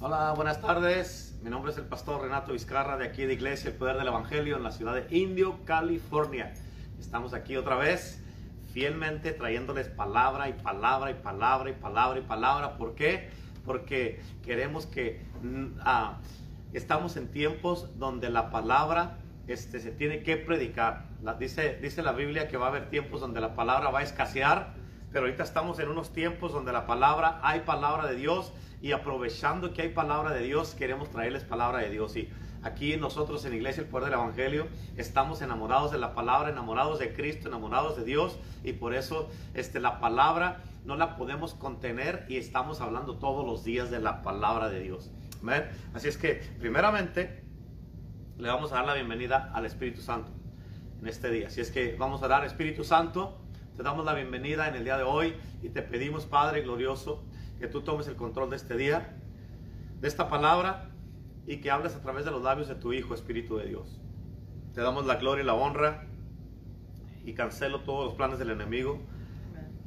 Hola, buenas tardes. Mi nombre es el pastor Renato Vizcarra de aquí de Iglesia El Poder del Evangelio en la ciudad de Indio, California. Estamos aquí otra vez, fielmente trayéndoles palabra y palabra y palabra y palabra y palabra. ¿Por qué? Porque queremos que mm, ah, estamos en tiempos donde la palabra este, se tiene que predicar. La- dice, dice la Biblia que va a haber tiempos donde la palabra va a escasear, pero ahorita estamos en unos tiempos donde la palabra, hay palabra de Dios y aprovechando que hay palabra de Dios, queremos traerles palabra de Dios. Y aquí nosotros en Iglesia El Poder del Evangelio estamos enamorados de la palabra, enamorados de Cristo, enamorados de Dios y por eso este, la palabra no la podemos contener y estamos hablando todos los días de la palabra de Dios. Amén. Así es que primeramente le vamos a dar la bienvenida al Espíritu Santo en este día. Así es que vamos a dar Espíritu Santo, te damos la bienvenida en el día de hoy y te pedimos, Padre glorioso, que tú tomes el control de este día, de esta palabra y que hables a través de los labios de tu Hijo, Espíritu de Dios. Te damos la gloria y la honra y cancelo todos los planes del enemigo.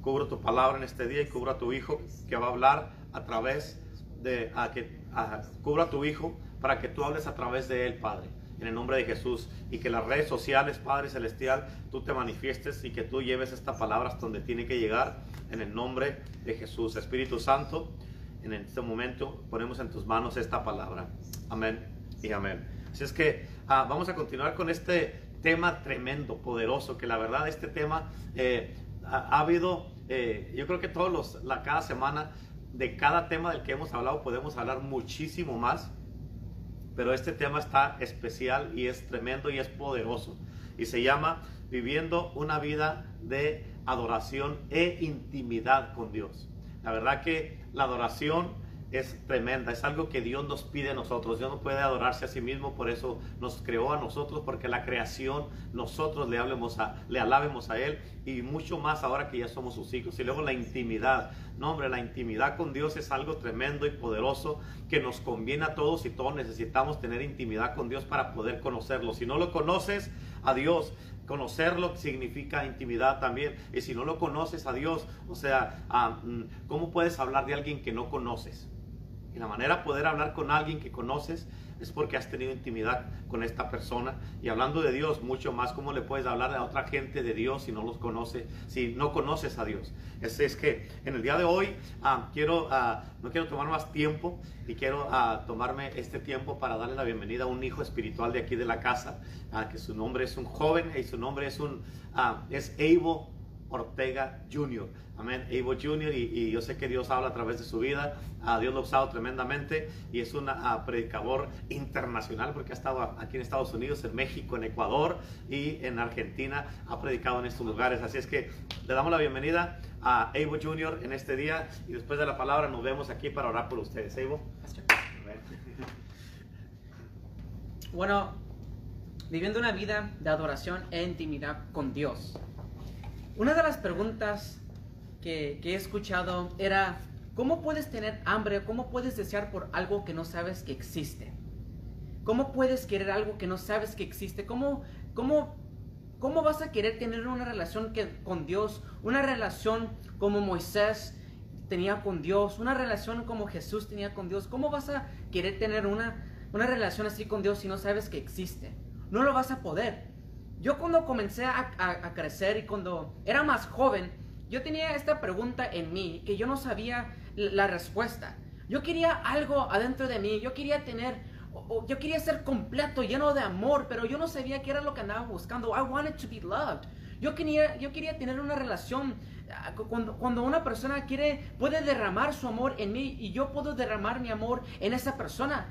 Cubro tu palabra en este día y cubro a tu Hijo que va a hablar a través de, a que, a- cubro a tu Hijo para que tú hables a través de él, Padre, en el nombre de Jesús. Y que las redes sociales, Padre Celestial, tú te manifiestes y que tú lleves esta palabra donde tiene que llegar, en el nombre de Jesús. Espíritu Santo, en este momento ponemos en tus manos esta palabra. Amén y amén. Así es que ah, vamos a continuar con este tema tremendo, poderoso, que la verdad este tema eh, ha, ha habido, eh, yo creo que todos los, la, cada semana, de cada tema del que hemos hablado, podemos hablar muchísimo más, pero este tema está especial y es tremendo y es poderoso. Y se llama Viviendo una vida de adoración e intimidad con Dios. La verdad que la adoración es tremenda, es algo que Dios nos pide a nosotros. Dios no puede adorarse a sí mismo, por eso nos creó a nosotros, porque la creación nosotros le, hablemos a, le alabemos a Él y mucho más ahora que ya somos sus hijos. Y luego la intimidad. No, hombre, la intimidad con Dios es algo tremendo y poderoso que nos conviene a todos y todos necesitamos tener intimidad con Dios para poder conocerlo. Si no lo conoces a Dios, conocerlo significa intimidad también. Y si no lo conoces a Dios, o sea, ah, mm, ¿cómo puedes hablar de alguien que no conoces? Y la manera de poder hablar con alguien que conoces es porque has tenido intimidad con esta persona. Y hablando de Dios, mucho más, ¿cómo le puedes hablar a otra gente de Dios si no los conoce, si no conoces a Dios? Es, es que en el día de hoy ah, quiero, ah, no quiero tomar más tiempo y quiero ah, tomarme este tiempo para darle la bienvenida a un hijo espiritual de aquí de la casa, que su nombre es un joven y su nombre es un, es Ortega Jr. Amén. Evo Jr. Y, yo sé que Dios habla a través de su vida. Ah, Dios lo ha usado tremendamente y es un ah, predicador internacional porque ha estado aquí en Estados Unidos, en México, en Ecuador y en Argentina. Ha predicado en estos lugares. Así es que le damos la bienvenida a Evo Jr. en este día y después de la palabra nos vemos aquí para orar por ustedes. Evo. Bueno, viviendo una vida de adoración e intimidad con Dios. Una de las preguntas que, he escuchado era, ¿cómo puedes tener hambre? ¿Cómo puedes desear por algo que no sabes que existe? ¿Cómo puedes querer algo que no sabes que existe? ¿Cómo, cómo, cómo vas a querer tener una relación con Dios? Una relación como Moisés tenía con Dios, una relación como Jesús tenía con Dios. ¿Cómo vas a querer tener una, una relación así con Dios si no sabes que existe? No lo vas a poder. Yo cuando comencé a, crecer y cuando era más joven, yo tenía esta pregunta en mí que yo no sabía la respuesta. Yo quería algo adentro de mí, yo quería tener, yo quería ser completo, lleno de amor, pero yo no sabía qué era lo que andaba buscando. I wanted to be loved. Yo quería, yo quería tener una relación ah, cu- cuando, cuando una persona quiere, puede derramar su amor en mí y yo puedo derramar mi amor en esa persona.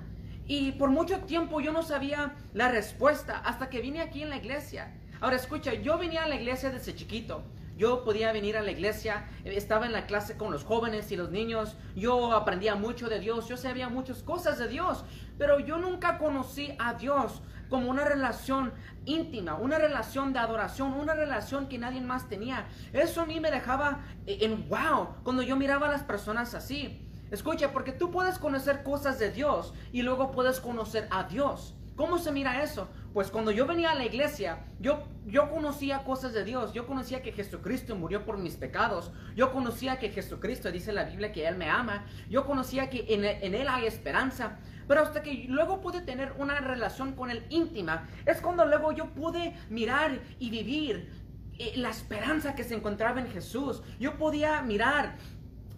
Y por mucho tiempo yo no sabía la respuesta hasta que vine aquí en la iglesia. Ahora escucha, yo venía a la iglesia desde chiquito. Yo podía venir a la iglesia, eh, estaba en la clase con los jóvenes y los niños, yo aprendía mucho de Dios, yo sabía muchas cosas de Dios, pero yo nunca conocí a Dios como una relación íntima, una relación de adoración, una relación que nadie más tenía. Eso a mí me dejaba eh, en wow cuando yo miraba a las personas así. Escucha, porque tú puedes conocer cosas de Dios y luego puedes conocer a Dios. ¿Cómo se mira eso? pues cuando yo venía a la iglesia, yo, yo conocía cosas de Dios, yo conocía que Jesucristo murió por mis pecados, yo conocía que Jesucristo dice la Biblia que Él me ama, yo conocía que en, en Él hay esperanza, pero hasta que luego pude tener una relación con Él íntima, es cuando luego yo pude mirar y vivir eh, la esperanza que se encontraba en Jesús. Yo podía mirar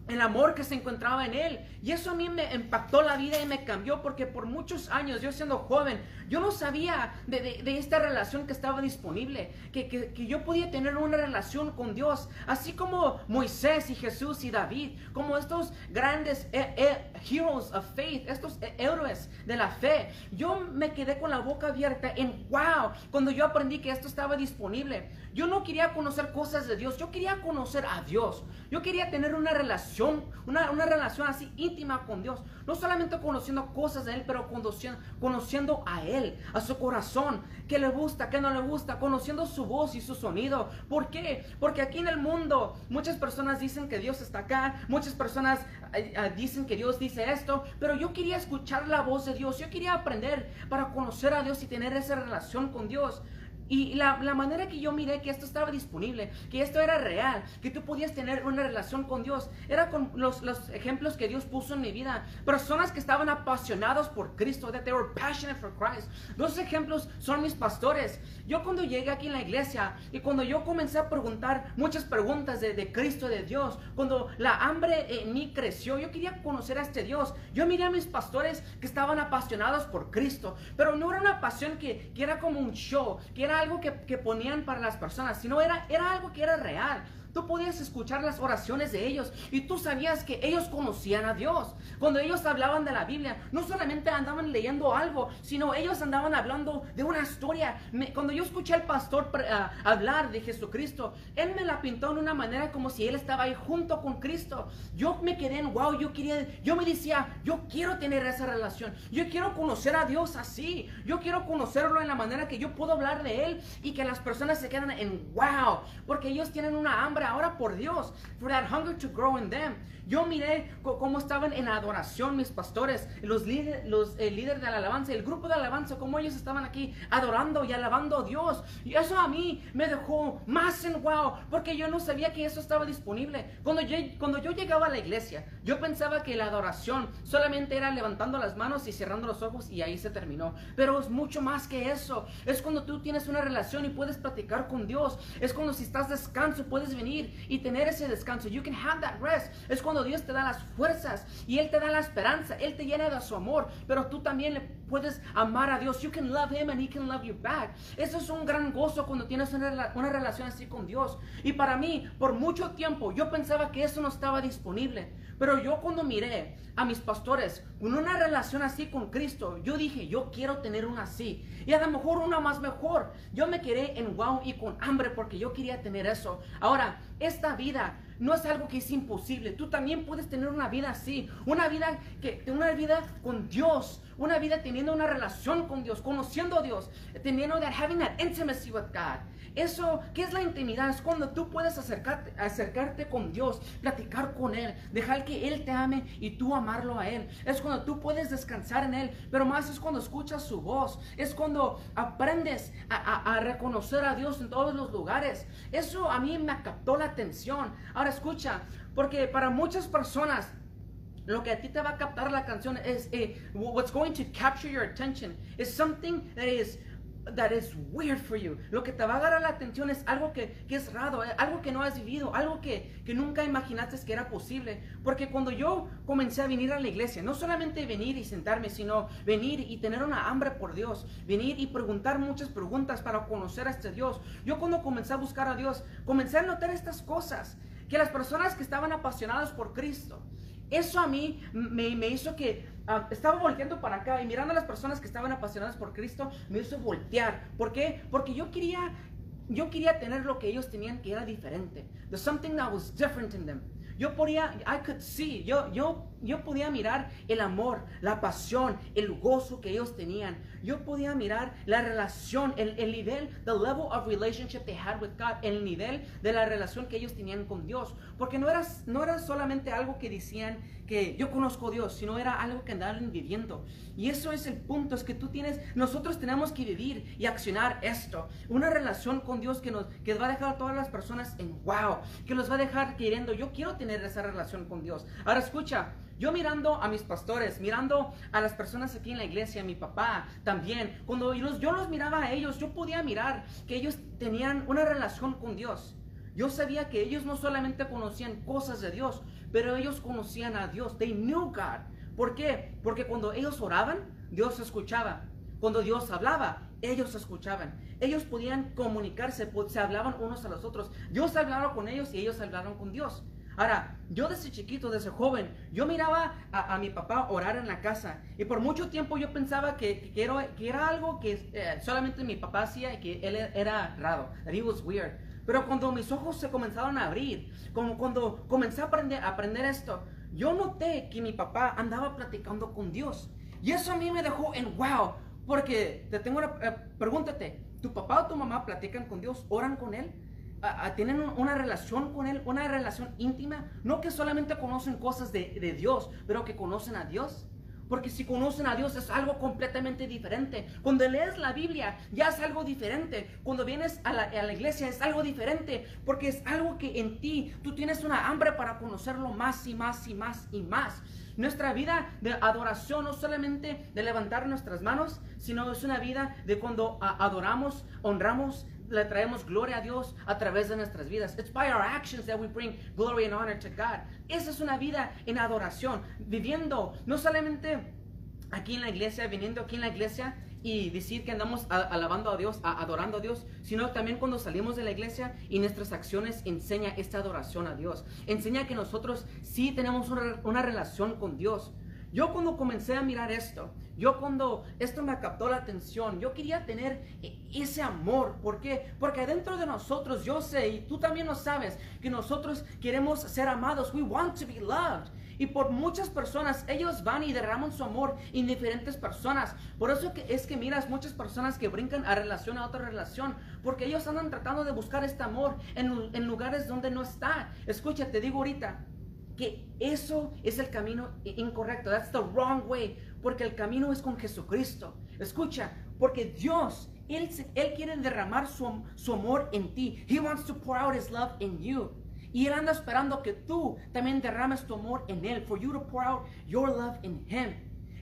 el amor que se encontraba en él. Y eso a mí me impactó la vida y me cambió porque por muchos años, yo siendo joven, yo no sabía de, esta relación que estaba disponible, que, que, yo podía tener una relación con Dios, así como Moisés y Jesús y David, como estos grandes eh, eh, heroes of faith, estos eh, héroes de la fe. Yo me quedé con la boca abierta en wow, cuando yo aprendí que esto estaba disponible. Yo no quería conocer cosas de Dios, yo quería conocer a Dios. Yo quería tener una relación, una, una relación así íntima con Dios. No solamente conociendo cosas de Él, pero conociendo, conociendo a Él, a su corazón, qué le gusta, qué no le gusta, conociendo su voz y su sonido. ¿Por qué? Porque aquí en el mundo muchas personas dicen que Dios está acá, muchas personas eh, eh, dicen que Dios dice esto, pero yo quería escuchar la voz de Dios, yo quería aprender para conocer a Dios y tener esa relación con Dios. Y la, manera que yo miré que esto estaba disponible, que esto era real, que tú podías tener una relación con Dios, era con los, los ejemplos que Dios puso en mi vida. Personas que estaban apasionados por Cristo, that they were passionate for Christ. Los ejemplos son mis pastores. Yo cuando llegué aquí en la iglesia y cuando yo comencé a preguntar muchas preguntas de, de Cristo, de Dios, cuando la hambre en mí creció, yo quería conocer a este Dios. Yo miré a mis pastores que estaban apasionados por Cristo, pero no era una pasión que, que era como un show, que era algo que, que, ponían para las personas, sino era, era algo que era real. Tú podías escuchar las oraciones de ellos y tú sabías que ellos conocían a Dios. Cuando ellos hablaban de la Biblia, no solamente andaban leyendo algo, sino ellos andaban hablando de una historia. cuando yo escuché al pastor ah, hablar de Jesucristo, él me la pintó en una manera como si él estaba ahí junto con Cristo. Yo me quedé en wow, yo quería, yo me decía, yo quiero tener esa relación. Yo quiero conocer a Dios así. Yo quiero conocerlo en la manera que yo puedo hablar de él y que las personas se quedan en wow, porque ellos tienen una hambre ahora por Dios, for that hunger to grow in them. Yo miré cómo estaban en adoración mis pastores, los, líderes, los el líder de la alabanza, el grupo de alabanza, cómo ellos estaban aquí adorando y alabando a Dios. Y eso a mí me dejó más en wow, porque yo no sabía que eso estaba disponible. Cuando yo, cuando yo llegaba a la iglesia, yo pensaba que la adoración solamente era levantando las manos y cerrando los ojos y ahí se terminó. Pero es mucho más que eso. Es cuando tú tienes una relación y puedes platicar con Dios. Es cuando si estás descanso puedes venir y tener ese descanso. You can have that rest. Es cuando Dios te da las fuerzas y Él te da la esperanza, Él te llena de su amor, pero tú también le puedes amar a Dios. You can love Him and He can love you back. Eso es un gran gozo cuando tienes una, una relación así con Dios. Y para mí, por mucho tiempo, yo pensaba que eso no estaba disponible. Pero yo cuando miré a mis pastores con una relación así con Cristo, yo dije, yo quiero tener una así. Y a lo mejor una más mejor. Yo me quedé en wow y con hambre porque yo quería tener eso. Ahora, esta vida no es algo que es imposible. Tú también puedes tener una vida así, una vida que una vida con Dios, una vida teniendo una relación con Dios, conociendo a Dios, teniendo that having that intimacy with God. Eso, ¿qué es la intimidad? Es cuando tú puedes acercarte, acercarte con Dios, platicar con Él, dejar que Él te ame y tú amarlo a Él. Es cuando tú puedes descansar en Él, pero más es cuando escuchas su voz. Es cuando aprendes a, a reconocer a Dios en todos los lugares. Eso a mí me captó la atención. Ahora escucha, porque para muchas personas lo que a ti te va a captar la canción es eh, what's going to capture your attention is something that is that is weird for you. Lo que te va a agarrar la atención es algo que, que es raro, eh, algo que no has vivido, algo que, que, nunca imaginaste que era posible. Porque cuando yo comencé a venir a la iglesia, no solamente venir y sentarme, sino venir y tener una hambre por Dios, venir y preguntar muchas preguntas para conocer a este Dios. Yo cuando comencé a buscar a Dios, comencé a notar estas cosas, que las personas que estaban apasionadas por Cristo, eso a mí me, me hizo que Ah, estaba volteando para acá y mirando a las personas que estaban apasionadas por Cristo, me hizo voltear. ¿Por qué? Porque yo quería, yo quería tener lo que ellos tenían que era diferente. There's something that was different in them. Yo podía, I could see, yo, yo yo podía mirar el amor, la pasión, el gozo que ellos tenían. Yo podía mirar la relación, el, el nivel, the level of relationship they had with God, el nivel de la relación que ellos tenían con Dios. Porque no era, no era solamente algo que decían que yo conozco a Dios, sino era algo que andaban viviendo. Y eso es el punto, es que tú tienes, nosotros tenemos que vivir y accionar esto. Una relación con Dios que nos que va a dejar a todas las personas en wow, que los va a dejar queriendo, yo quiero tener esa relación con Dios. Ahora escucha, yo mirando a mis pastores, mirando a las personas aquí en la iglesia, a mi papá también, cuando yo los, yo los miraba a ellos, yo podía mirar que ellos tenían una relación con Dios. Yo sabía que ellos no solamente conocían cosas de Dios, pero ellos conocían a Dios. They knew God. ¿Por qué? Porque cuando ellos oraban, Dios escuchaba. Cuando Dios hablaba, ellos escuchaban. Ellos podían comunicarse, se hablaban unos a los otros. Dios hablaba con ellos y ellos hablaron con Dios. Ahora, yo desde chiquito, desde joven, yo miraba a, mi papá orar en la casa y por mucho tiempo yo pensaba que, que, era, algo que eh, solamente mi papá hacía y que él era raro, that he was weird. Pero cuando mis ojos se comenzaron a abrir, como cuando comencé a aprender, a aprender esto, yo noté que mi papá andaba platicando con Dios. Y eso a mí me dejó en wow, porque te tengo una, eh, pregúntate, ¿tu papá o tu mamá platican con Dios? ¿Oran con Él? Tienen una relación con Él, una relación íntima, no que solamente conocen cosas de, de, Dios, pero que conocen a Dios. Porque si conocen a Dios es algo completamente diferente. Cuando lees la Biblia ya es algo diferente. Cuando vienes a la, a la, iglesia es algo diferente. Porque es algo que en ti tú tienes una hambre para conocerlo más y más y más y más. Nuestra vida de adoración no solamente de levantar nuestras manos, sino es una vida de cuando adoramos, honramos, le traemos gloria a Dios a través de nuestras vidas. It's by our actions that we bring glory and honor to God. Esa es una vida en adoración, viviendo no solamente aquí en la iglesia, viniendo aquí en la iglesia y decir que andamos alabando a Dios, adorando a Dios, sino también cuando salimos de la iglesia y nuestras acciones enseña esta adoración a Dios. Enseña que nosotros sí tenemos una, una relación con Dios. Yo cuando comencé a mirar esto, yo cuando esto me captó la atención, yo quería tener e, ese amor. ¿Por qué? Porque dentro de nosotros, yo sé, y tú también lo sabes, que nosotros queremos ser amados. We want to be loved. Y por muchas personas, ellos van y derraman su amor en diferentes personas. Por eso que es que miras muchas personas que brincan a relación a otra relación. Porque ellos andan tratando de buscar este amor en, en lugares donde no está. Escucha, te digo ahorita, que eso es el camino incorrecto. That's the wrong way. Porque el camino es con Jesucristo. Escucha, porque Dios, Él, Él quiere derramar su, su amor en ti. He wants to pour out His love in you. Y Él anda esperando que tú también derrames tu amor en Él. For you to pour out your love in Him.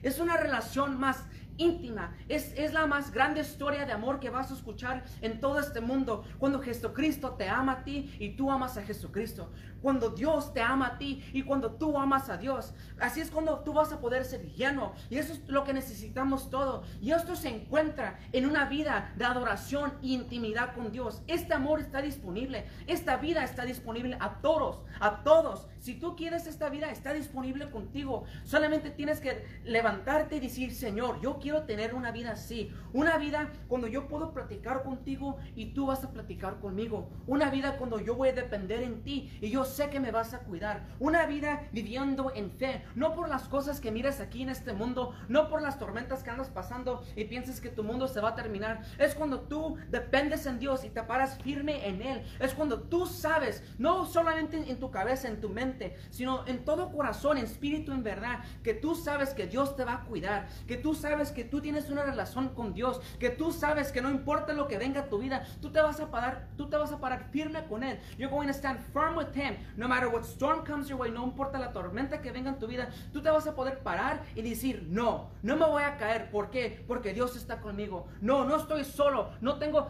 Es una relación más íntima. Es, es, la más grande historia de amor que vas a escuchar en todo este mundo. Cuando Jesucristo te ama a ti y tú amas a Jesucristo cuando Dios te ama a ti y cuando tú amas a Dios. Así es cuando tú vas a poder ser lleno. Y eso es lo que necesitamos todo. Y esto se encuentra en una vida de adoración e intimidad con Dios. Este amor está disponible. Esta vida está disponible a todos, a todos. Si tú quieres esta vida, está disponible contigo. Solamente tienes que levantarte y decir, Señor, yo quiero tener una vida así. Una vida cuando yo puedo platicar contigo y tú vas a platicar conmigo. Una vida cuando yo voy a depender en ti y yo sé que me vas a cuidar. Una vida viviendo en fe, no por las cosas que miras aquí en este mundo, no por las tormentas que andas pasando y piensas que tu mundo se va a terminar. Es cuando tú dependes en Dios y te paras firme en Él. Es cuando tú sabes, no solamente en tu cabeza, en tu mente, sino en todo corazón, en espíritu, en verdad, que tú sabes que Dios te va a cuidar, que tú sabes que tú tienes una relación con Dios, que tú sabes que no importa lo que venga a tu vida, tú te vas a parar, tú te vas a parar firme con Él. You're going to stand firm with Him. No matter what storm comes your way, no importa la tormenta que venga en tu vida, tú te vas a poder parar y decir, no, no me voy a caer. ¿Por qué? Porque Dios está conmigo. No, no estoy solo. No tengo,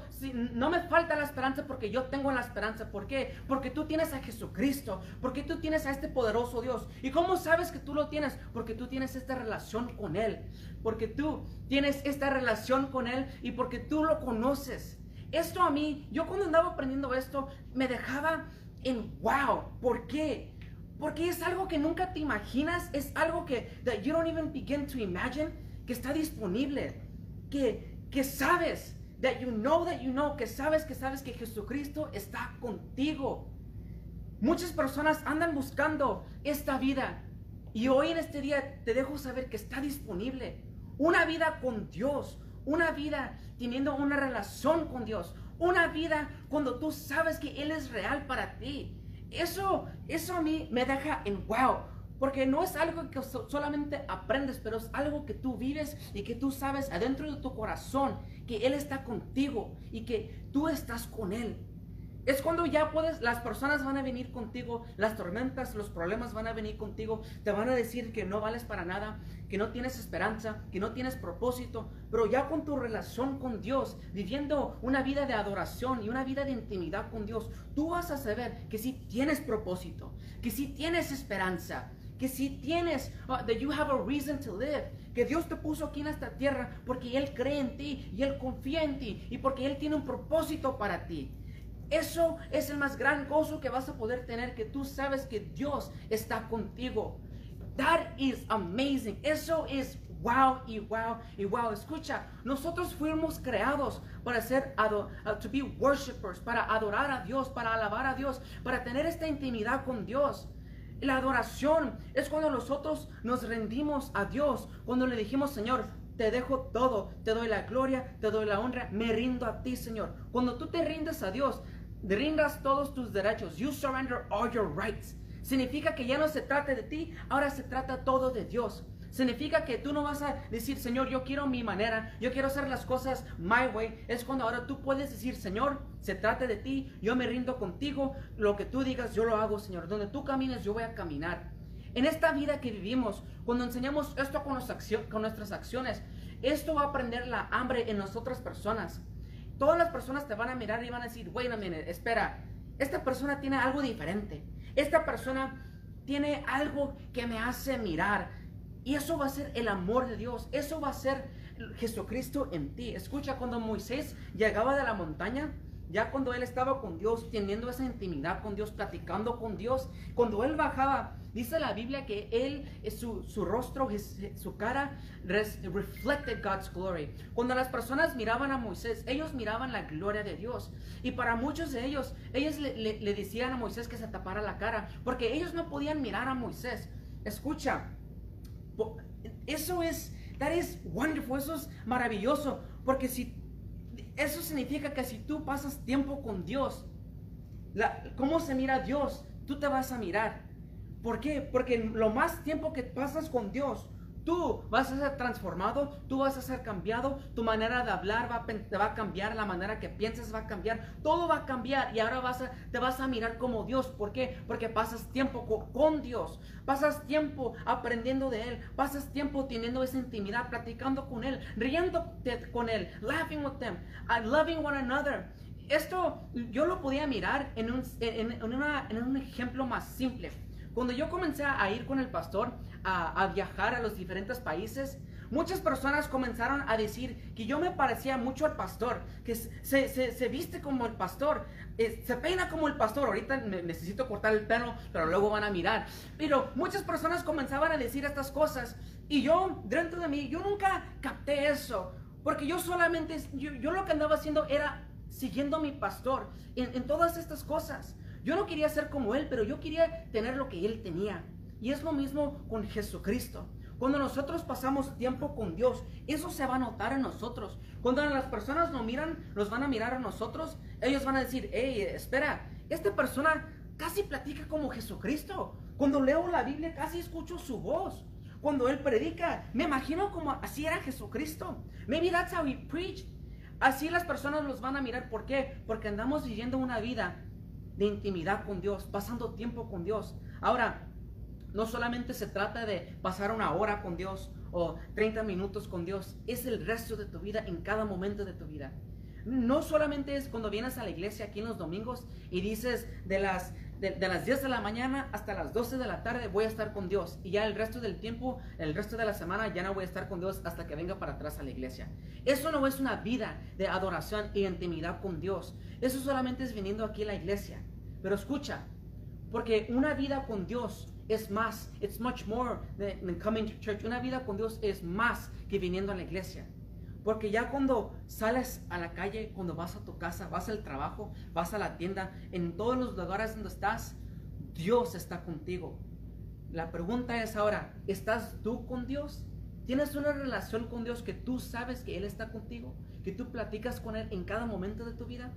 no me falta la esperanza porque yo tengo la esperanza. ¿Por qué? Porque tú tienes a Jesucristo. Porque tú tienes a este poderoso Dios. ¿Y cómo sabes que tú lo tienes? Porque tú tienes esta relación con Él. Porque tú tienes esta relación con Él y porque tú lo conoces. Esto a mí, yo cuando andaba aprendiendo esto, me dejaba en wow. ¿Por qué? Porque es algo que nunca te imaginas, es algo que that you don't even begin to imagine que está disponible, que, que sabes, that you know that you know, que sabes que sabes que Jesucristo está contigo. Muchas personas andan buscando esta vida Y hoy en este día te dejo saber que está disponible una vida con Dios, una vida teniendo una relación con Dios, una vida cuando tú sabes que Él es real para ti. Eso, eso a mí me deja en wow. Porque no es algo que solamente aprendes, pero es algo que tú vives y que tú sabes adentro de tu corazón que Él está contigo y que tú estás con Él. Es cuando ya puedes, las personas van a venir contigo, las tormentas, los problemas van a venir contigo, te van a decir que no vales para nada, que no tienes esperanza, que no tienes propósito, pero ya con tu relación con Dios, viviendo una vida de adoración y una vida de intimidad con Dios, tú vas a saber que sí tienes propósito, que sí tienes esperanza, que si tienes, uh, that you have a reason to live, que Dios te puso aquí en esta tierra porque Él cree en ti y Él confía en ti y porque Él tiene un propósito para ti. Eso es el más gran gozo que vas a poder tener, que tú sabes que Dios está contigo. That is amazing. Eso es wow y wow y wow. Escucha, nosotros fuimos creados para ser, uh, to be worshipers, para adorar a Dios, para alabar a Dios, para tener esta intimidad con Dios. La adoración es cuando nosotros nos rendimos a Dios, cuando le dijimos, Señor, te dejo todo, te doy la gloria, te doy la honra, me rindo a ti, Señor. Cuando tú te rindes a Dios, rindas todos tus derechos. You surrender all your rights. Significa que ya no se trata de ti, ahora se trata todo de Dios. Significa que tú no vas a decir, Señor, yo quiero mi manera, yo quiero hacer las cosas my way. Es cuando ahora tú puedes decir, Señor, se trata de ti, yo me rindo contigo, lo que tú digas, yo lo hago, Señor. Donde tú camines, yo voy a caminar. En esta vida que vivimos, cuando enseñamos esto con, con nuestras acciones, esto va a prender la hambre en las otras personas todas las personas te van a mirar y van a decir, wait a minute, espera, esta persona tiene algo diferente. Esta persona tiene algo que me hace mirar. Y eso va a ser el amor de Dios. Eso va a ser Jesucristo en ti. Escucha, cuando Moisés llegaba de la montaña, ya cuando él estaba con Dios, teniendo esa intimidad con Dios, platicando con Dios, cuando él bajaba, dice la Biblia que él, eh, su, su rostro, su cara, reflected God's glory. Cuando las personas miraban a Moisés, ellos miraban la gloria de Dios. Y para muchos de ellos, ellos le, decían a Moisés que se tapara la cara, porque ellos no podían mirar a Moisés. Escucha, eso es, that is wonderful, eso es maravilloso, porque si eso significa que si tú pasas tiempo con Dios, ¿cómo se mira Dios? Tú te vas a mirar. ¿Por qué? Porque lo más tiempo que pasas con Dios, Tú vas a ser transformado, tú vas a ser cambiado, tu manera de hablar va a, va cambiar, la manera que piensas va a cambiar, todo va a cambiar y ahora vas a, te vas a mirar como Dios. ¿Por qué? Porque pasas tiempo con, Dios, pasas tiempo aprendiendo de Él, pasas tiempo teniendo esa intimidad, platicando con Él, riéndote con Él, laughing with them, uh, loving one another. Esto yo lo podía mirar en un, en un ejemplo más simple. Cuando yo comencé a ir con el pastor a, viajar a los diferentes países, muchas personas comenzaron a decir que yo me parecía mucho al pastor, que se, se, viste como el pastor, eh, se peina como el pastor. Ahorita necesito cortar el pelo, pero luego van a mirar. Pero muchas personas comenzaban a decir estas cosas y yo, dentro de mí, yo nunca capté eso. Porque yo solamente, yo, lo que andaba haciendo era siguiendo a mi pastor en, en todas estas cosas. Yo no quería ser como Él, pero yo quería tener lo que Él tenía. Y es lo mismo con Jesucristo. Cuando nosotros pasamos tiempo con Dios, eso se va a notar en nosotros. Cuando las personas nos miran, nos van a mirar a nosotros, ellos van a decir, hey, espera, esta persona casi platica como Jesucristo. Cuando leo la Biblia casi escucho su voz. Cuando él predica, me imagino como así era Jesucristo. Maybe that's how he preached. Así las personas los van a mirar. ¿Por qué? Porque andamos viviendo una vida de intimidad con Dios, pasando tiempo con Dios. Ahora, no solamente se trata de pasar una hora con Dios o 30 minutos con Dios, es el resto de tu vida en cada momento de tu vida. No solamente es cuando vienes a la iglesia aquí en los domingos y dices de las, de, las 10 de la mañana hasta las 12 de la tarde voy a estar con Dios y ya el resto del tiempo, el resto de la semana ya no voy a estar con Dios hasta que venga para atrás a la iglesia. Eso no es una vida de adoración y intimidad con Dios. Eso solamente es viniendo aquí a la iglesia. Pero escucha, porque una vida con Dios es más, it's much more than coming to church. Una vida con Dios es más que viniendo a la iglesia. Porque ya cuando sales a la calle, cuando vas a tu casa, vas al trabajo, vas a la tienda, en todos los lugares donde estás, Dios está contigo. La pregunta es ahora, ¿estás tú con Dios? ¿Tienes una relación con Dios que tú sabes que Él está contigo? ¿Que tú platicas con Él en cada momento de tu vida?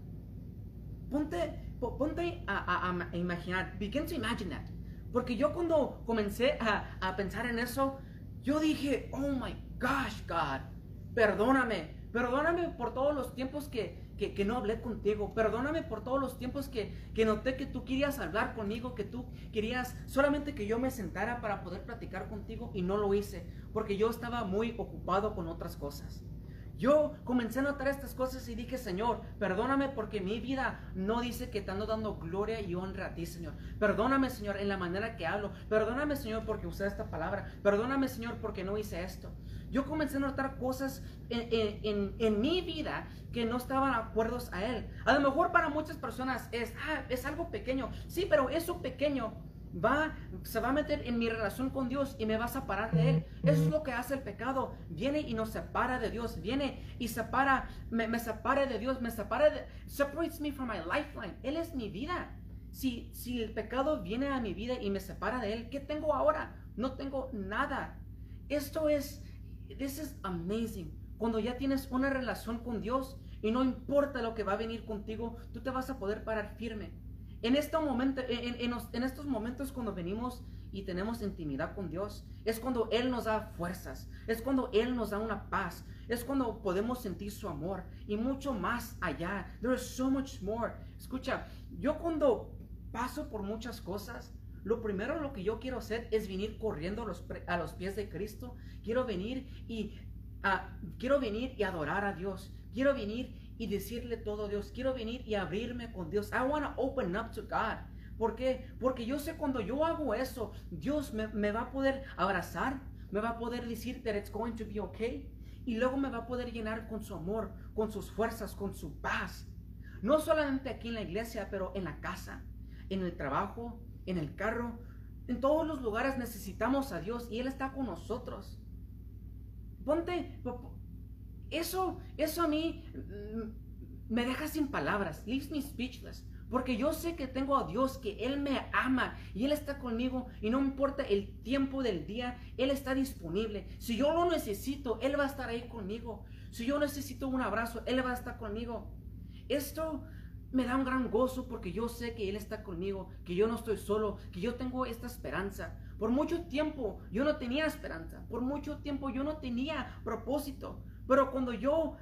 Ponte, ponte a, a, imaginar, begin to imagine that. Porque yo cuando comencé a, a pensar en eso, yo dije, oh my gosh, God, perdóname, perdóname por todos los tiempos que, que, no hablé contigo. Perdóname por todos los tiempos que, que noté que tú querías hablar conmigo, que tú querías solamente que yo me sentara para poder platicar contigo y no lo hice, porque yo estaba muy ocupado con otras cosas. Yo comencé a notar estas cosas y dije, Señor, perdóname porque mi vida no dice que te ando dando gloria y honra a ti, Señor. Perdóname, Señor, en la manera que hablo. Perdóname, Señor, porque usé esta palabra. Perdóname, Señor, porque no hice esto. Yo comencé a notar cosas en, en, mi vida que no estaban acuerdos a Él. A lo mejor para muchas personas es, ah, es algo pequeño. Sí, pero eso pequeño va, se va a meter en mi relación con Dios y me va a separar de Él. Eso es lo que hace el pecado. Viene y nos separa de Dios. Viene y separa, me, me separa de Dios, me separa de, separates me from my lifeline. Él es mi vida. Si, si el pecado viene a mi vida y me separa de Él, ¿qué tengo ahora? No tengo nada. Esto es, this is amazing. Cuando ya tienes una relación con Dios y no importa lo que va a venir contigo, tú te vas a poder parar firme. En, estos momentos cuando venimos y tenemos intimidad con Dios, es cuando Él nos da fuerzas, es cuando Él nos da una paz, es cuando podemos sentir su amor y mucho más allá. There is so much more. Escucha, yo cuando paso por muchas cosas, lo primero lo que yo quiero hacer es venir corriendo a los, pies de Cristo. Quiero venir y ah, quiero venir y adorar a Dios. Quiero venir y decirle todo a Dios. Quiero venir y abrirme con Dios. I want to open up to God. ¿Por qué? Porque yo sé cuando yo hago eso, Dios me, me, va a poder abrazar, me va a poder decir that it's going to be okay. Y luego me va a poder llenar con su amor, con sus fuerzas, con su paz. No solamente aquí en la iglesia, pero en la casa, en el trabajo, en el carro. En todos los lugares necesitamos a Dios y Él está con nosotros. Ponte, eso, eso a mí mm, me deja sin palabras, leaves me speechless. Porque yo sé que tengo a Dios, que Él me ama y Él está conmigo y no importa el tiempo del día, Él está disponible. Si yo lo necesito, Él va a estar ahí conmigo. Si yo necesito un abrazo, Él va a estar conmigo. Esto me da un gran gozo porque yo sé que Él está conmigo, que yo no estoy solo, que yo tengo esta esperanza. Por mucho tiempo yo no tenía esperanza, por mucho tiempo yo no tenía propósito, pero cuando yo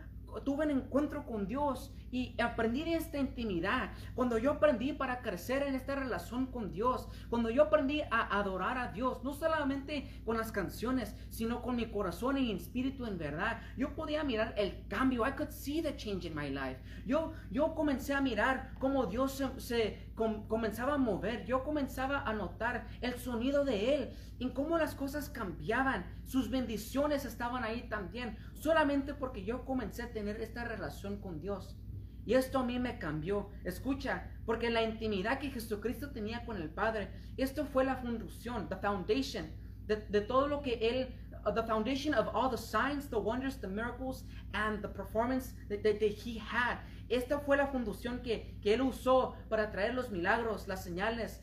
tuve un encuentro con Dios y aprendí esta intimidad, cuando yo aprendí para crecer en esta relación con Dios, cuando yo aprendí a adorar a Dios, no solamente con las canciones, sino con mi corazón y espíritu en verdad, yo podía mirar el cambio. I could see the change in my life. Yo, yo comencé a mirar cómo Dios se, comenzaba a mover. Yo comenzaba a notar el sonido de Él, en cómo las cosas cambiaban. Sus bendiciones estaban ahí también, solamente porque yo comencé a tener esta relación con Dios. Y esto a mí me cambió. Escucha, porque la intimidad que Jesucristo tenía con el Padre, esto fue la fundación, the foundation de, todo lo que Él, uh, the foundation of all the signs, the wonders, the miracles, and the performance that, that, He had. Esta fue la fundación que, que Él usó para traer los milagros, las señales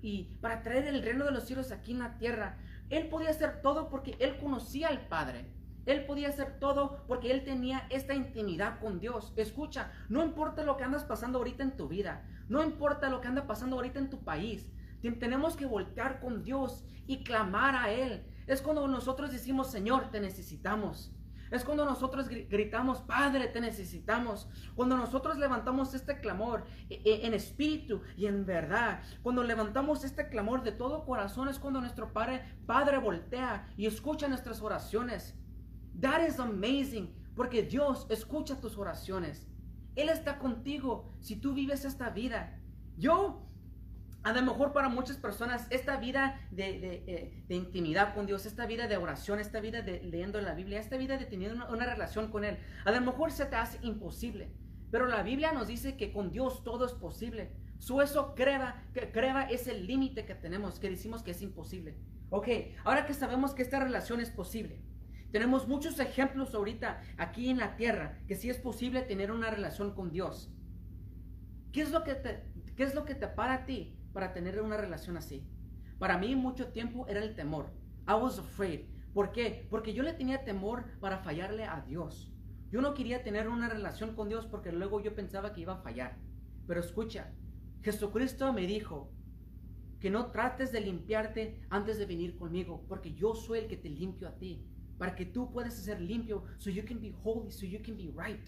y para traer el reino de los cielos aquí en la tierra. Él podía hacer todo porque Él conocía al Padre. Él podía hacer todo porque él tenía esta intimidad con Dios. Escucha, no importa lo que andas pasando ahorita en tu vida, no importa lo que anda pasando ahorita en tu país, tenemos que voltear con Dios y clamar a Él. Es cuando nosotros decimos, Señor, te necesitamos. Es cuando nosotros gritamos, Padre, te necesitamos. Cuando nosotros levantamos este clamor e, e, en espíritu y en verdad. Cuando levantamos este clamor de todo corazón es cuando nuestro Padre, Padre voltea y escucha nuestras oraciones. That is amazing, porque Dios escucha tus oraciones. Él está contigo si tú vives esta vida. Yo, a lo mejor para muchas personas, esta vida de, eh, intimidad con Dios, esta vida de oración, esta vida de leyendo la Biblia, esta vida de tener una, relación con Él, a lo mejor se te hace imposible. Pero la Biblia nos dice que con Dios todo es posible. Su eso creva, que creva es el límite que tenemos, que decimos que es imposible. Ok, ahora que sabemos que esta relación es posible, tenemos muchos ejemplos ahorita aquí en la tierra que sí es posible tener una relación con Dios. ¿Qué es lo que te, qué es lo que te para a ti para tener una relación así? Para mí mucho tiempo era el temor. I was afraid. ¿Por qué? Porque yo le tenía temor para fallarle a Dios. Yo no quería tener una relación con Dios porque luego yo pensaba que iba a fallar. Pero escucha, Jesucristo me dijo que no trates de limpiarte antes de venir conmigo, porque yo soy el que te limpio a ti, para que tú puedas ser limpio, so you can be holy, so you can be right.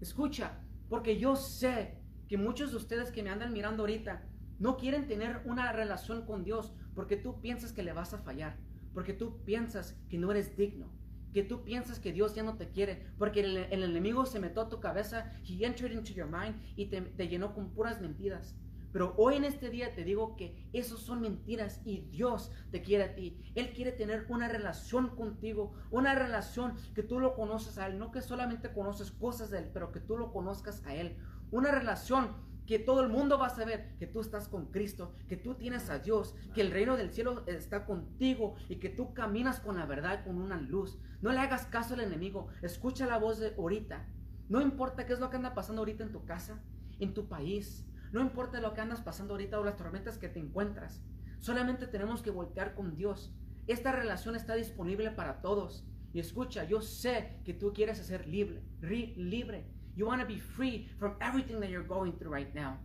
Escucha, porque yo sé que muchos de ustedes que me andan mirando ahorita no quieren tener una relación con Dios porque tú piensas que le vas a fallar, porque tú piensas que no eres digno, que tú piensas que Dios ya no te quiere, porque el, enemigo se metió a tu cabeza, he entered into your mind y te, te llenó con puras mentiras. Pero hoy en este día te digo que esos son mentiras y Dios te quiere a ti. Él quiere tener una relación contigo, una relación que tú lo conoces a Él, no que solamente conoces cosas de Él, pero que tú lo conozcas a Él. Una relación que todo el mundo va a saber que tú estás con Cristo, que tú tienes a Dios, que el reino del cielo está contigo y que tú caminas con la verdad, con una luz. No le hagas caso al enemigo, escucha la voz de ahorita. No importa qué es lo que anda pasando ahorita en tu casa, en tu país, no importa lo que andas pasando ahorita o las tormentas que te encuentras. Solamente tenemos que voltear con Dios. Esta relación está disponible para todos. Y escucha, yo sé que tú quieres ser libre, libre. You want to be free from everything that you're going through right now.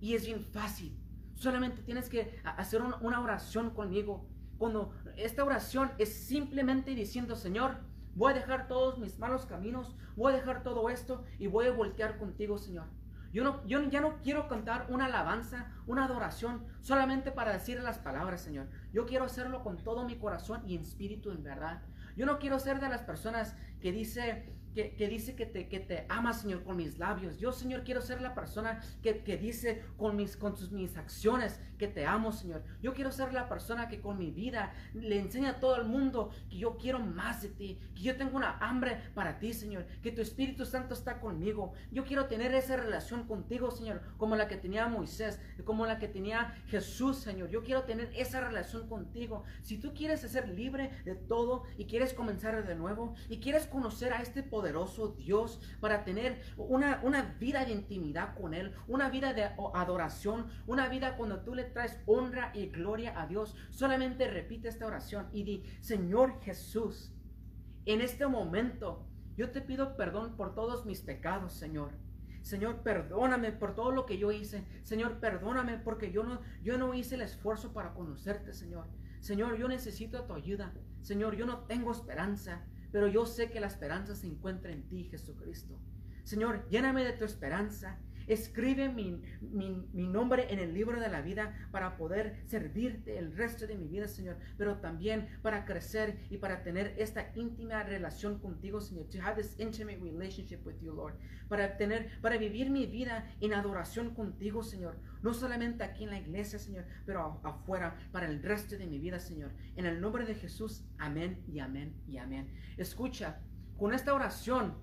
Y es bien fácil. Solamente tienes que hacer una oración conmigo. Cuando esta oración es simplemente diciendo, Señor, voy a dejar todos mis malos caminos, voy a dejar todo esto y voy a voltear contigo, Señor. Yo, no, yo ya no quiero cantar una alabanza, una adoración, solamente para decir las palabras, Señor. Yo quiero hacerlo con todo mi corazón y en espíritu, en verdad. Yo no quiero ser de las personas que dice, que, dice que te, que te ama, Señor, con mis labios. Yo, Señor, quiero ser la persona que, dice con, mis, con sus, mis acciones que te amo, Señor. Yo quiero ser la persona que con mi vida le enseña a todo el mundo que yo quiero más de ti, que yo tengo una hambre para ti, Señor, que tu Espíritu Santo está conmigo. Yo quiero tener esa relación contigo, Señor, como la que tenía Moisés, como la que tenía Jesús, Señor. Yo quiero tener esa relación contigo. Si tú quieres ser libre de todo y quieres comenzar de nuevo y quieres conocer a este poder, Dios para tener una, una vida de intimidad con Él, una vida de adoración, una vida cuando tú le traes honra y gloria a Dios. Solamente repite esta oración y di, Señor Jesús, en este momento yo te pido perdón por todos mis pecados, Señor. Señor, perdóname por todo lo que yo hice. Señor, perdóname porque yo no, yo no hice el esfuerzo para conocerte, Señor. Señor, yo necesito tu ayuda. Señor, yo no tengo esperanza pero yo sé que la esperanza se encuentra en ti, Jesucristo. Señor, lléname de tu esperanza. Escribe mi, nombre en el libro de la vida para poder servirte el resto de mi vida, Señor, pero también para crecer y para tener esta íntima relación contigo, Señor. To have this intimate relationship with you, Lord. Para tener, para vivir mi vida en adoración contigo, Señor. No solamente aquí en la iglesia, Señor, pero afuera, para el resto de mi vida, Señor. En el nombre de Jesús, amén y amén y amén. Escucha, con esta oración,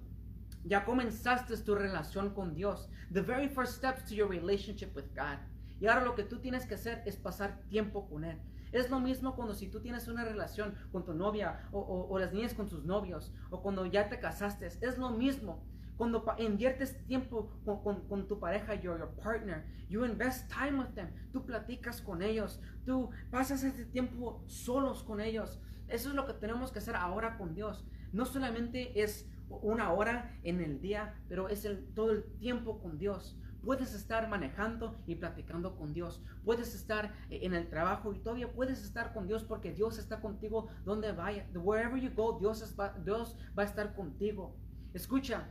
ya comenzaste tu relación con Dios. The very first steps to your relationship with God. Y ahora lo que tú tienes que hacer es pasar tiempo con Él. Es lo mismo cuando si tú tienes una relación con tu novia o, las niñas con sus novios o cuando ya te casaste. Es lo mismo. Cuando inviertes tiempo con, tu pareja, your, your partner, you invest time with them. Tú platicas con ellos. Tú pasas este tiempo solos con ellos. Eso es lo que tenemos que hacer ahora con Dios. No solamente es una hora en el día, pero es el, todo el tiempo con Dios. Puedes estar manejando y platicando con Dios. Puedes estar en el trabajo y todavía puedes estar con Dios porque Dios está contigo donde vaya. Wherever you go, Dios, Dios va a estar contigo. Escucha,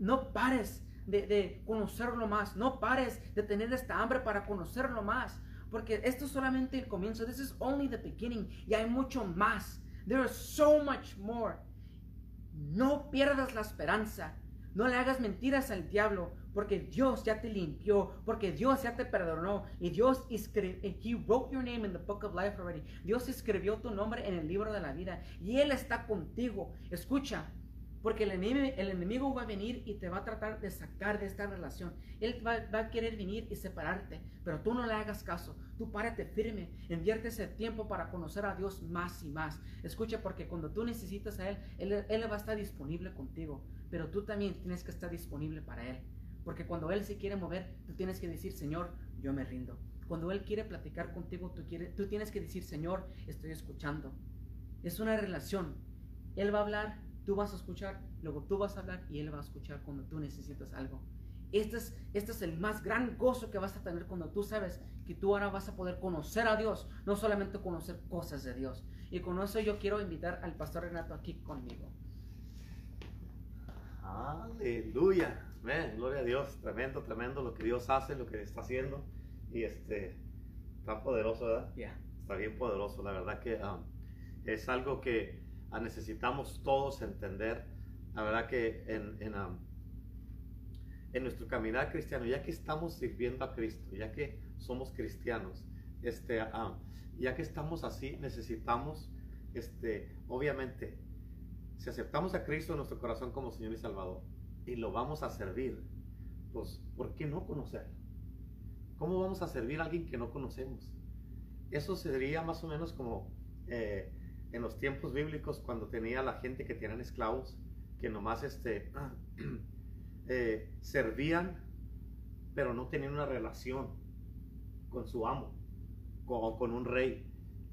no pares de, de, conocerlo más. No pares de tener esta hambre para conocerlo más. Porque esto es solamente el comienzo. This is only the beginning. Y hay mucho más. There is so much more. No pierdas la esperanza. No le hagas mentiras al diablo, porque Dios ya te limpió, porque Dios ya te perdonó y Dios escribió, wrote your name in the book of life already. Dios escribió tu nombre en el libro de la vida y Él está contigo. Escucha, porque el enemigo, va a venir y te va a tratar de sacar de esta relación. Él va, a querer venir y separarte, pero tú no le hagas caso. Tú párate firme, invierte ese tiempo para conocer a Dios más y más. Escucha, porque cuando tú necesitas a Él, Él, va a estar disponible contigo, pero tú también tienes que estar disponible para Él. Porque cuando Él se quiere mover, tú tienes que decir, Señor, yo me rindo. Cuando Él quiere platicar contigo, tú tienes que decir, Señor, estoy escuchando. Es una relación. Él va a hablar, tú vas a escuchar, luego tú vas a hablar y Él va a escuchar cuando tú necesitas algo. Este es, este es el más gran gozo que vas a tener cuando tú sabes que tú ahora vas a poder conocer a Dios, no solamente conocer cosas de Dios. Y con eso yo quiero invitar al pastor Renato aquí conmigo. Aleluya. gloria a Dios. Tremendo, tremendo lo que Dios hace, lo que está haciendo. Y este, está poderoso, ¿verdad? Está bien poderoso. La verdad que um, es algo que necesitamos todos entender. La verdad que en, en um, en nuestro caminar cristiano, ya que estamos sirviendo a Cristo, ya que somos cristianos, este, ah, ya que estamos así, necesitamos, este, obviamente, si aceptamos a Cristo en nuestro corazón como Señor y Salvador y lo vamos a servir, pues, ¿por qué no conocerlo? ¿Cómo vamos a servir a alguien que no conocemos? Eso sería más o menos como eh, en los tiempos bíblicos cuando tenía la gente que tenían esclavos, que nomás este, Eh, servían, pero no tenían una relación con su amo, con, con un rey.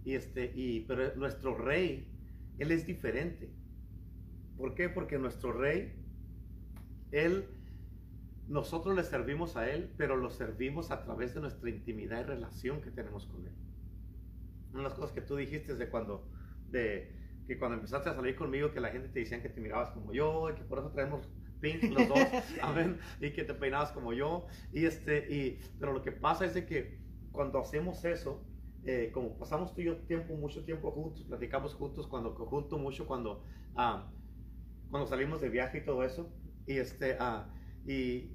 Y este, y, pero nuestro rey, él es diferente. ¿Por qué? Porque nuestro rey, él, nosotros le servimos a él, pero lo servimos a través de nuestra intimidad y relación que tenemos con él. Una de las cosas que tú dijiste de cuando, de que cuando empezaste a salir conmigo, que la gente te decían que te mirabas como yo, y que por eso traemos pink los dos, amén, y que te peinabas como yo, y este, y, pero lo que pasa es de que cuando hacemos eso, eh, como pasamos tú y yo tiempo, mucho tiempo juntos, platicamos juntos, cuando junto mucho, cuando, ah, cuando salimos de viaje y todo eso, y este, ah, y,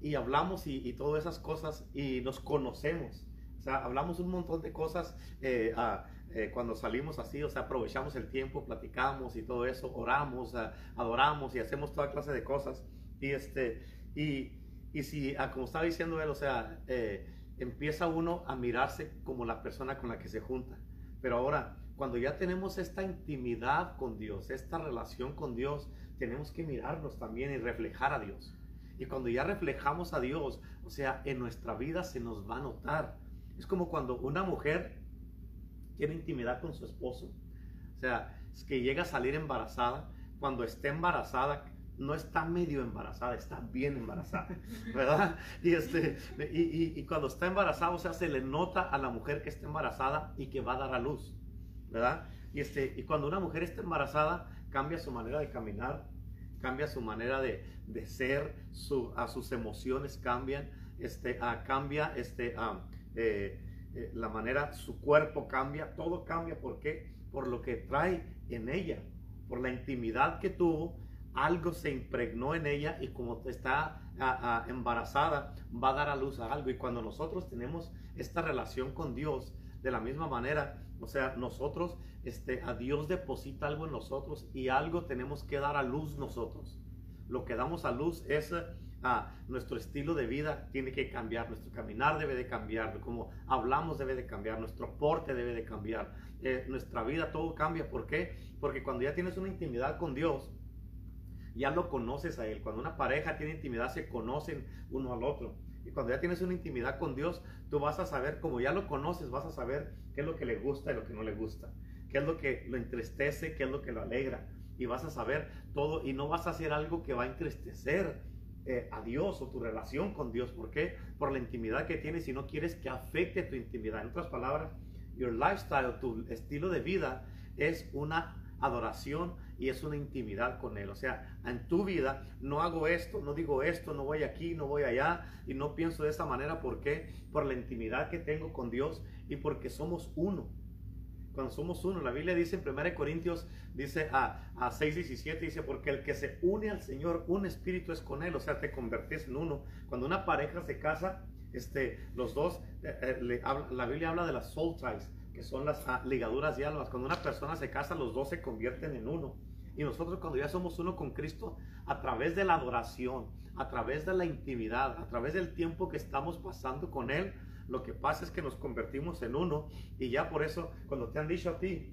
y, hablamos y, y, todas esas cosas, y nos conocemos, o sea, hablamos un montón de cosas, eh, ah, eh, cuando salimos así, o sea, aprovechamos el tiempo, platicamos y todo eso, oramos, adoramos y hacemos toda clase de cosas. Y, este, y, y si, ah, como estaba diciendo él, o sea, eh, empieza uno a mirarse como la persona con la que se junta. Pero ahora, cuando ya tenemos esta intimidad con Dios, esta relación con Dios, tenemos que mirarnos también y reflejar a Dios. Y cuando ya reflejamos a Dios, o sea, en nuestra vida se nos va a notar. Es como cuando una mujer tiene intimidad con su esposo. O sea, es que llega a salir embarazada. Cuando esté embarazada, no está medio embarazada, está bien embarazada, ¿verdad? Y, este, y, cuando está embarazada, o sea, se le nota a la mujer que está embarazada y que va a dar a luz, ¿verdad? Y, este, y cuando una mujer está embarazada, cambia su manera de caminar, cambia su manera de, de ser, su, a sus emociones cambian, este, a, cambia este, a, eh, eh, la manera, su cuerpo cambia, todo cambia. ¿Por qué? Por lo que trae en ella, por la intimidad que tuvo, algo se impregnó en ella y como está embarazada, va a dar a luz a algo. Y cuando nosotros tenemos esta relación con Dios, de la misma manera, o sea, nosotros, este, a Dios deposita algo en nosotros y algo tenemos que dar a luz nosotros. Lo que damos a luz es Ah, nuestro estilo de vida tiene que cambiar, nuestro caminar debe de cambiar, como hablamos debe de cambiar, nuestro porte debe de cambiar, eh, nuestra vida, todo cambia. ¿Por qué? Porque cuando ya tienes una intimidad con Dios, ya lo conoces a Él. Cuando una pareja tiene intimidad, se conocen uno al otro. Y cuando ya tienes una intimidad con Dios, tú vas a saber, como ya lo conoces, vas a saber qué es lo que le gusta y lo que no le gusta, qué es lo que lo entristece, qué es lo que lo alegra. Y vas a saber todo y no vas a hacer algo que va a entristecer eh, a Dios o tu relación con Dios. ¿Por qué? Por la intimidad que tienes y no quieres que afecte tu intimidad. En otras palabras, your lifestyle, tu estilo de vida es una adoración y es una intimidad con Él. O sea, en tu vida no hago esto, no digo esto, no voy aquí, no voy allá y no pienso de esa manera. ¿Por qué? Por la intimidad que tengo con Dios y porque somos uno cuando somos uno. La Biblia dice en 1 Corintios, dice a, a 6.17, dice, porque el que se une al Señor, un espíritu es con él, o sea, te convertís en uno. Cuando una pareja se casa, este, los dos, eh, eh, la Biblia habla de las soul ties, que son las ah, ligaduras de almas. Cuando una persona se casa, los dos se convierten en uno. Y nosotros cuando ya somos uno con Cristo, a través de la adoración, a través de la intimidad, a través del tiempo que estamos pasando con Él, lo que pasa es que nos convertimos en uno y ya por eso cuando te han dicho a ti,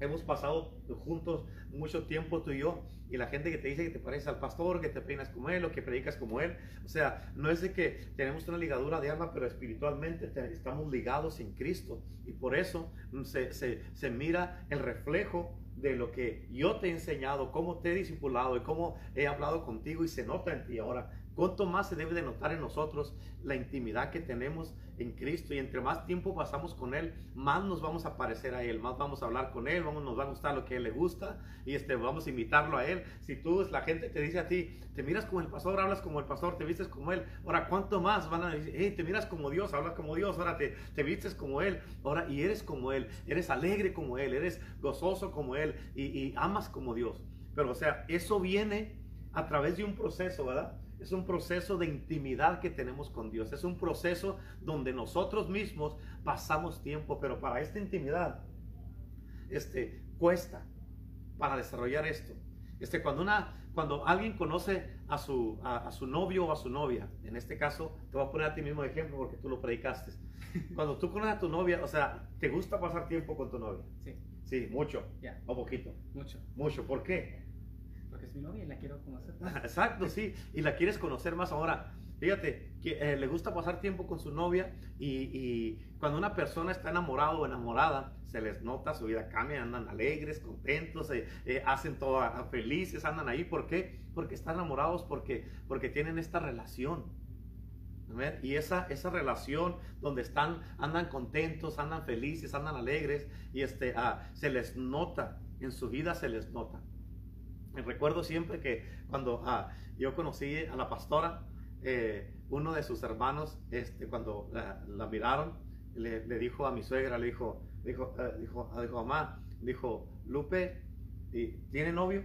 Hemos pasado juntos mucho tiempo tú y yo y la gente que te dice que te pareces al pastor, que te peinas como él o que predicas como él. O sea, no es de que tenemos una ligadura de alma, pero espiritualmente estamos ligados en Cristo y por eso se, se, se mira el reflejo de lo que yo te he enseñado, cómo te he discipulado y cómo he hablado contigo y se nota en ti ahora. Cuánto más se debe de notar en nosotros la intimidad que tenemos en Cristo y entre más tiempo pasamos con Él, más nos vamos a parecer a Él, más vamos a hablar con Él, vamos, nos va a gustar lo que a Él le gusta y este, vamos a invitarlo a Él. Si tú, la gente te dice a ti, te miras como el pastor, hablas como el pastor, te vistes como Él, ahora cuánto más van a decir, hey, te miras como Dios, hablas como Dios, ahora te, te vistes como Él, ahora y eres como Él, eres alegre como Él, eres gozoso como Él y, y amas como Dios. Pero o sea, eso viene a través de un proceso, ¿verdad? Es un proceso de intimidad que tenemos con Dios. Es un proceso donde nosotros mismos pasamos tiempo, pero para esta intimidad, este, cuesta para desarrollar esto. Este, cuando, una, cuando alguien conoce a su, a, su novio o a su novia, en este caso, te voy a poner a ti mismo de ejemplo porque tú lo predicaste. Cuando tú conoces a tu novia, o sea, ¿te gusta pasar tiempo con tu novia? Sí. Sí, mucho. ¿O poquito? Mucho. Mucho. ¿Por qué? Mi novia y la quiero conocer. Exacto, sí, y la quieres conocer más ahora. Fíjate, que eh, le gusta pasar tiempo con su novia y, cuando una persona está enamorado o enamorada, se les nota, su vida cambia, andan alegres, contentos, eh, eh, hacen todo felices, andan ahí. ¿Por qué? Porque están enamorados, porque, porque tienen esta relación. Y esa, esa relación donde están, andan contentos, andan felices, andan alegres y este, ah, se les nota, en su vida se les nota. Me recuerdo siempre que cuando ah, yo conocí a la pastora, eh, uno de sus hermanos, este, cuando la, miraron, le, dijo a mi suegra, le dijo, dijo, eh, dijo, dijo, mamá, dijo, Lupe, ¿tiene novio?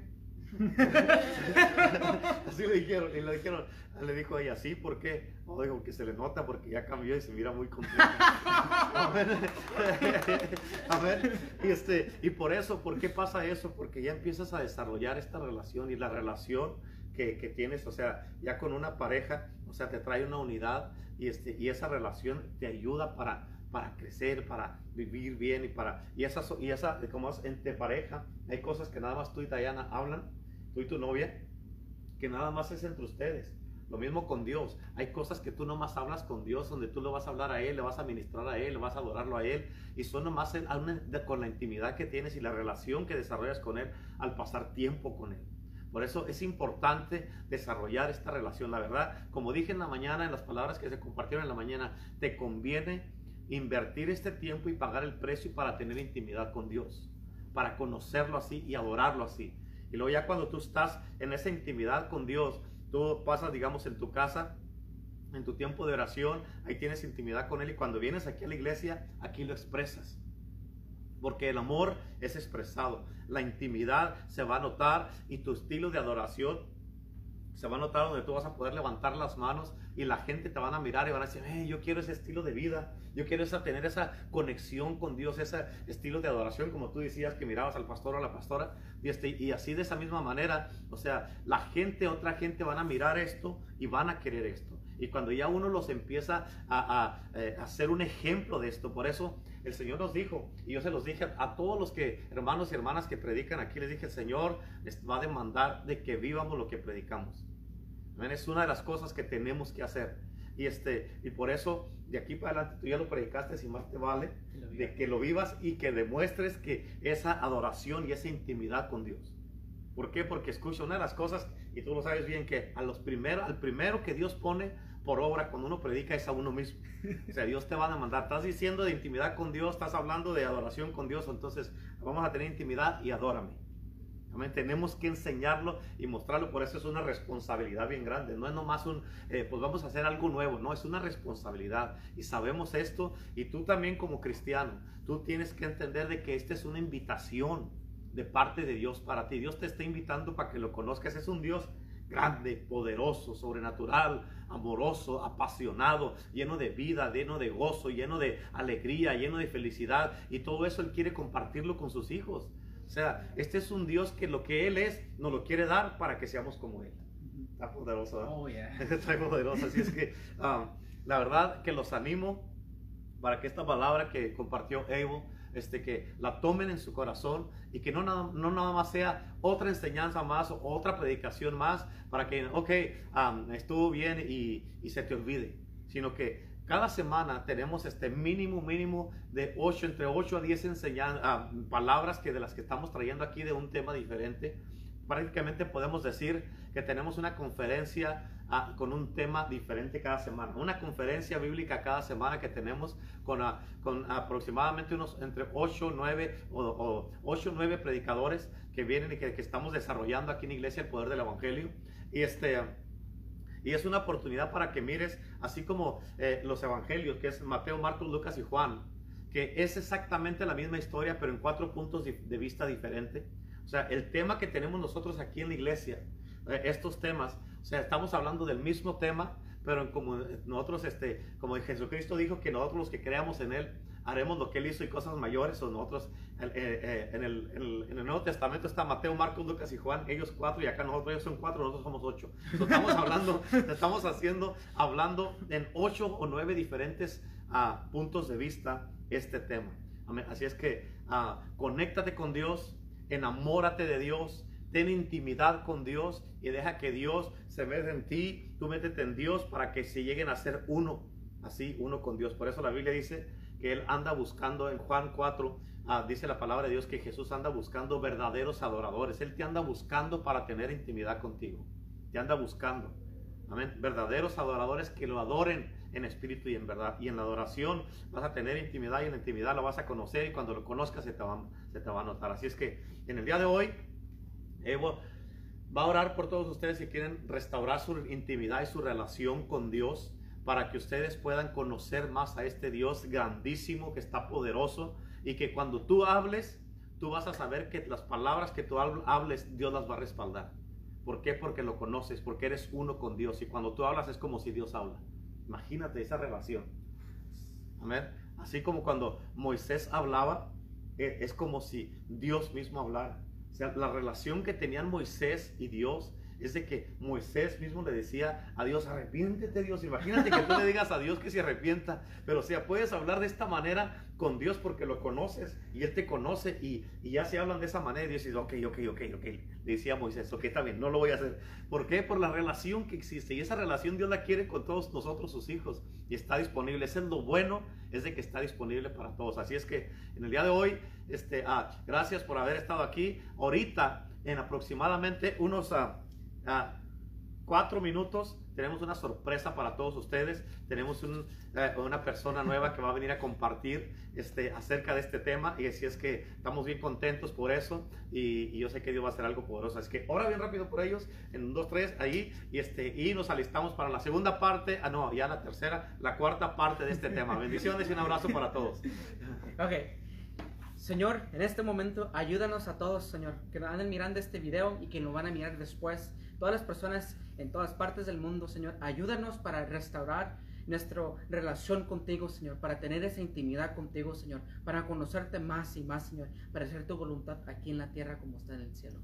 Así le dijeron, y le dijeron, le dijo ella, sí, ¿por qué? Oh, dijo, que se le nota porque ya cambió y se mira muy contenta. a ver, y, este, y por eso, ¿por qué pasa eso? Porque ya empiezas a desarrollar esta relación y la relación que, que, tienes, o sea, ya con una pareja, o sea, te trae una unidad y, este, y esa relación te ayuda para, para crecer, para vivir bien y para, y esa, y esa como es entre pareja, hay cosas que nada más tú y Diana hablan, y tu novia, que nada más es entre ustedes. Lo mismo con Dios. Hay cosas que tú nomás hablas con Dios, donde tú le vas a hablar a Él, le vas a ministrar a Él, le vas a adorarlo a Él. Y son nomás con la intimidad que tienes y la relación que desarrollas con Él al pasar tiempo con Él. Por eso es importante desarrollar esta relación. La verdad, como dije en la mañana, en las palabras que se compartieron en la mañana, te conviene invertir este tiempo y pagar el precio para tener intimidad con Dios, para conocerlo así y adorarlo así. Y luego ya cuando tú estás en esa intimidad con Dios, Tú pasas, digamos, en tu casa, en tu tiempo de oración, ahí tienes intimidad con Él y cuando vienes aquí a la iglesia, aquí lo expresas. Porque el amor es expresado, la intimidad se va a notar y tu estilo de adoración se va a notar donde tú vas a poder levantar las manos y la gente te van a mirar y van a decir, hey, yo quiero ese estilo de vida, yo quiero esa, tener esa conexión con Dios, ese estilo de adoración, como tú decías que mirabas al pastor o a la pastora, y, este, así de esa misma manera, o sea, la gente, otra gente van a mirar esto y van a querer esto. Y cuando ya uno los empieza a, eh, a, ser un ejemplo de esto, por eso el Señor nos dijo, y yo se los dije a todos los que, hermanos y hermanas que predican aquí, les dije, el Señor va a demandar de que vivamos lo que predicamos. Es una de las cosas que tenemos que hacer. Y, este, y por eso, de aquí para adelante, tú ya lo predicaste, si más te vale, de que lo vivas y que demuestres que esa adoración y esa intimidad con Dios. ¿Por qué? Porque escucha, una de las cosas, y tú lo sabes bien, que a los primero, al primero que Dios pone por obra cuando uno predica es a uno mismo. O sea, Dios te va a demandar. Estás diciendo de intimidad con Dios, estás hablando de adoración con Dios, entonces vamos a tener intimidad y adórame. Tenemos que enseñarlo y mostrarlo, por eso es una responsabilidad bien grande. No es nomás un, eh, pues vamos a hacer algo nuevo, no, es una responsabilidad. Y sabemos esto, y tú también como cristiano, tú tienes que entender de que esta es una invitación de parte de Dios para ti. Dios te está invitando para que lo conozcas. Es un Dios grande, poderoso, sobrenatural, amoroso, apasionado, lleno de vida, lleno de gozo, lleno de alegría, lleno de felicidad. Y todo eso Él quiere compartirlo con sus hijos. O sea, este es un Dios que lo que Él es nos lo quiere dar para que seamos como Él. Está poderoso. ¿eh? Oh, yeah. Está poderoso. Así es que um, la verdad que los animo para que esta palabra que compartió Abel este, que la tomen en su corazón y que no nada, no nada más sea otra enseñanza más o otra predicación más para que, ok, estuvo bien y, y se te olvide, sino que cada semana tenemos este mínimo, mínimo de 8, entre 8 a 10 enseñanzas, ah, palabras que de las que estamos trayendo aquí de un tema diferente. Prácticamente podemos decir que tenemos una conferencia ah, con un tema diferente cada semana. Una conferencia bíblica cada semana que tenemos con, ah, con aproximadamente unos entre 8, 9 o, 8, 9 predicadores que vienen y que, que estamos desarrollando aquí en Iglesia el Poder del Evangelio. Y este y es una oportunidad para que mires, así como eh, los evangelios, que es Mateo, Marcos, Lucas y Juan, que es exactamente la misma historia, pero en cuatro puntos de vista diferentes. O sea, el tema que tenemos nosotros aquí en la iglesia, eh, estos temas, o sea, estamos hablando del mismo tema, pero como nosotros, este, como Jesucristo dijo que nosotros los que creamos en Él, haremos lo que Él hizo y cosas mayores, o nosotros, eh, eh, en, el, en, el, Nuevo Testamento está Mateo, Marcos, Lucas y Juan, ellos cuatro, y acá nosotros, ellos son cuatro, nosotros somos ocho. estamos hablando, estamos haciendo, hablando en ocho o nueve diferentes uh, puntos de vista este tema. Así es que uh, conéctate con Dios, enamórate de Dios, ten intimidad con Dios y deja que Dios se vea en ti, tú métete en Dios para que se lleguen a ser uno, así, uno con Dios. Por eso la Biblia dice que Él anda buscando en Juan 4, ah, dice la palabra de Dios que Jesús anda buscando verdaderos adoradores. Él te anda buscando para tener intimidad contigo. Te anda buscando. Amén. Verdaderos adoradores que lo adoren en espíritu y en verdad. Y en la adoración vas a tener intimidad y en la intimidad lo vas a conocer y cuando lo conozcas se te va, se te va a notar. Así es que en el día de hoy, Evo va a orar por todos ustedes que quieren restaurar su intimidad y su relación con Dios para que ustedes puedan conocer más a este Dios grandísimo que está poderoso y que cuando tú hables, tú vas a saber que las palabras que tú hables, Dios las va a respaldar. ¿Por qué? Porque lo conoces, porque eres uno con Dios y cuando tú hablas es como si Dios habla. Imagínate esa relación. Amén. Así como cuando Moisés hablaba, e, es como si Dios mismo hablara. O sea, la relación que tenían Moisés y Dios es de que Moisés mismo le decía a Dios, arrepiéntete Dios. Imagínate que tú le digas a Dios que se arrepienta, pero o sea, puedes hablar de esta manera con Dios porque lo conoces y Él te conoce y, ya se hablan de esa manera y Dios dice, ok, ok, ok, ok. Le decía a Moisés, ok, está bien, no lo voy a hacer. ¿Por qué? Por la relación que existe y esa relación Dios la quiere con todos nosotros, sus hijos, y está disponible. Ese es lo bueno, es de que está disponible para todos. Así es que en el día de hoy, este, ah, gracias por haber estado aquí. Ahorita, en aproximadamente unos... Ah, cuatro minutos tenemos una sorpresa para todos ustedes. Tenemos eh, una persona nueva que va a venir a compartir este, acerca de este tema. Y así es que estamos bien contentos por eso. Y, yo sé que Dios va a hacer algo poderoso. Es que ahora bien rápido por ellos. En un, dos, tres, ahí. Y, este, y nos alistamos para la segunda parte. Ah, no, ya la tercera, la cuarta parte de este tema. Bendiciones y un abrazo para todos. Ok. Señor, en este momento ayúdanos a todos, Señor, que anden mirando este video y que nos van a mirar después todas las personas en todas partes del mundo, Señor. Ayúdanos para restaurar nuestra relación contigo, Señor, para tener esa intimidad contigo, Señor, para conocerte más y más, Señor, para hacer tu voluntad aquí en la tierra como está en el cielo.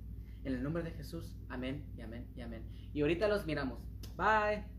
En el nombre de Jesús, amén y amén y amén. Y ahorita los miramos. Bye.